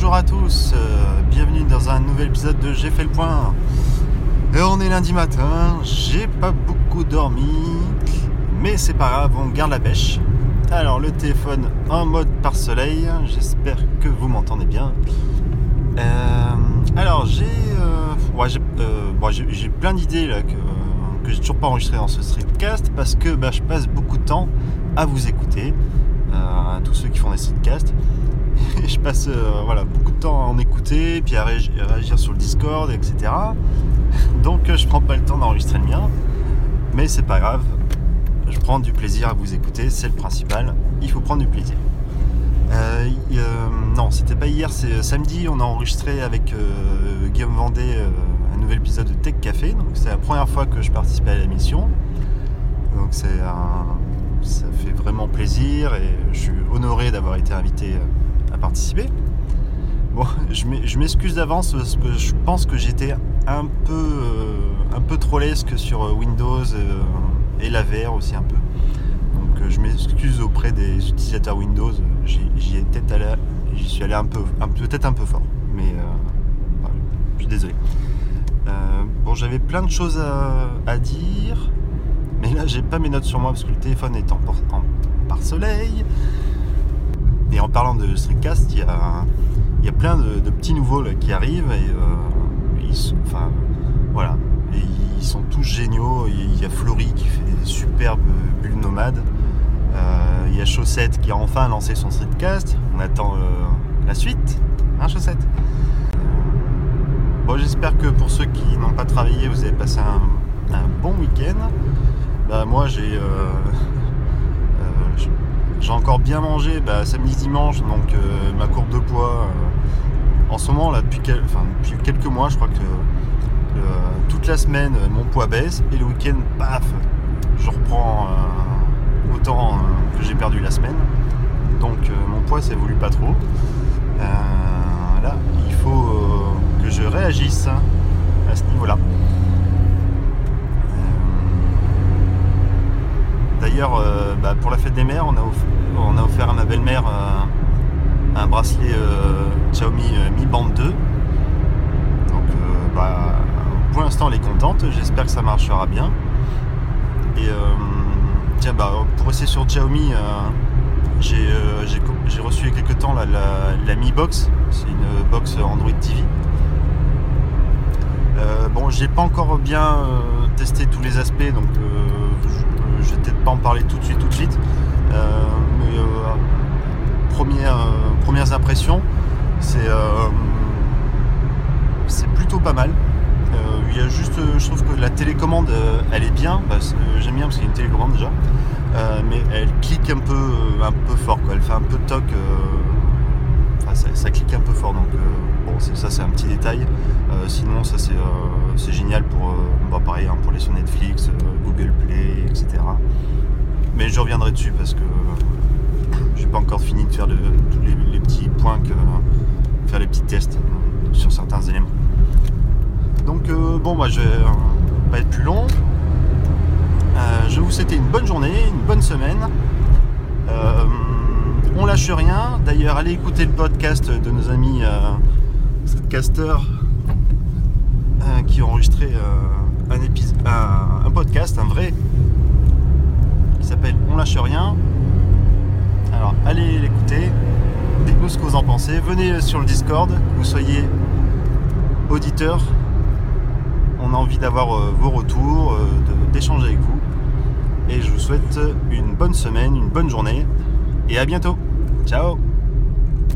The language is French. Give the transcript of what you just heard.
bonjour à tous, euh, bienvenue dans un nouvel épisode de J'ai fait le point. Et on est lundi matin, j'ai pas beaucoup dormi, mais c'est pas grave, on garde la pêche. Alors le téléphone en mode par soleil, j'espère que vous m'entendez bien. Euh, alors j'ai euh, euh, plein d'idées que, j'ai toujours pas enregistré dans ce streetcast parce que bah, je passe beaucoup de temps à vous écouter, euh, à tous ceux qui font des streetcasts. Je passe euh, voilà, beaucoup de temps à en écouter, puis à réagi- à réagir sur le Discord, etc. Donc euh, je prends pas le temps d'enregistrer le mien. Mais c'est pas grave. Je prends du plaisir à vous écouter, c'est le principal. Il faut prendre du plaisir. Euh, euh, non, c'était pas hier, c'est euh, samedi. On a enregistré avec euh, Guillaume Vendée un nouvel épisode de Tech Café. Donc c'est la première fois que je participais à l'émission. Donc c'est ça fait vraiment plaisir et je suis honoré d'avoir été invité à participer. Bon, je m'e- je m'excuse d'avance parce que je pense que j'étais un peu, euh, un peu trop lesque sur euh, Windows euh, et la VR aussi un peu. Donc je m'excuse auprès des utilisateurs Windows. J'y ai peut-être j'y suis allé un peu, peut-être un peu fort, mais je suis désolé. Bon, j'avais plein de choses à, dire, mais là j'ai pas mes notes sur moi parce que le téléphone est en, en pare-soleil. Et en parlant de Streetcast, il y a, il y a plein de, petits nouveaux qui arrivent et euh, ils sont, voilà, ils sont tous géniaux. Il y a Flory qui fait des superbes bulles nomades. Euh, il y a Chaussette qui a enfin lancé son streetcast. On attend euh, la suite, hein Chaussette? Bon, j'espère que pour ceux qui n'ont pas travaillé, vous avez passé un, bon week-end. Bah, moi, j'ai j'ai encore bien mangé bah, samedi dimanche, donc euh, ma courbe de poids euh, en ce moment là depuis, quelques mois, je crois que euh, toute la semaine mon poids baisse et le week-end, paf, je reprends autant que j'ai perdu la semaine. Donc mon poids s'évolue pas trop. Là, il faut que je réagisse hein, à ce niveau-là. Euh, Euh, bah, pour la fête des mères, on a, off- on a offert à ma belle-mère euh, un bracelet euh, Xiaomi Mi Band 2. Donc, bah, pour l'instant, elle est contente. J'espère que ça marchera bien. Et tiens, bah, pour rester sur Xiaomi, j'ai reçu il y a quelques temps la, la, la Mi Box. C'est une box Android TV. Bon, j'ai pas encore bien testé tous les aspects, donc je, vais peut-être pas en parler tout de suite, tout de suite. Euh, mais euh, première, euh, premières impressions, c'est plutôt pas mal. Il y a juste, je trouve que la télécommande, elle est bien. J'aime bien parce qu'il y a une télécommande déjà, mais elle clique un peu, un peu fort. Elle fait un peu de toc. Enfin, ça, clique un peu fort. Donc euh, bon, ça c'est un petit détail. Euh, sinon, ça c'est euh, génial pour, bah, pareil, hein, pour les sur Netflix, Google Play, etc. Mais je reviendrai dessus parce que j'ai pas encore fini de faire tous les, petits points que faire les petits tests sur certains éléments. Donc bon, moi je vais pas être plus long. Je vous souhaite une bonne journée, une bonne semaine. On lâche rien. D'ailleurs, allez écouter le podcast de nos amis euh, streetcasters euh, qui ont enregistré euh, un, podcast, un vrai, qui s'appelle On lâche rien. Alors, allez l'écouter. Dites-nous ce que vous en pensez. Venez sur le Discord, vous soyez auditeur. On a envie d'avoir vos retours, d'échanger avec vous. Et je vous souhaite une bonne semaine, une bonne journée. Et à bientôt. Ciao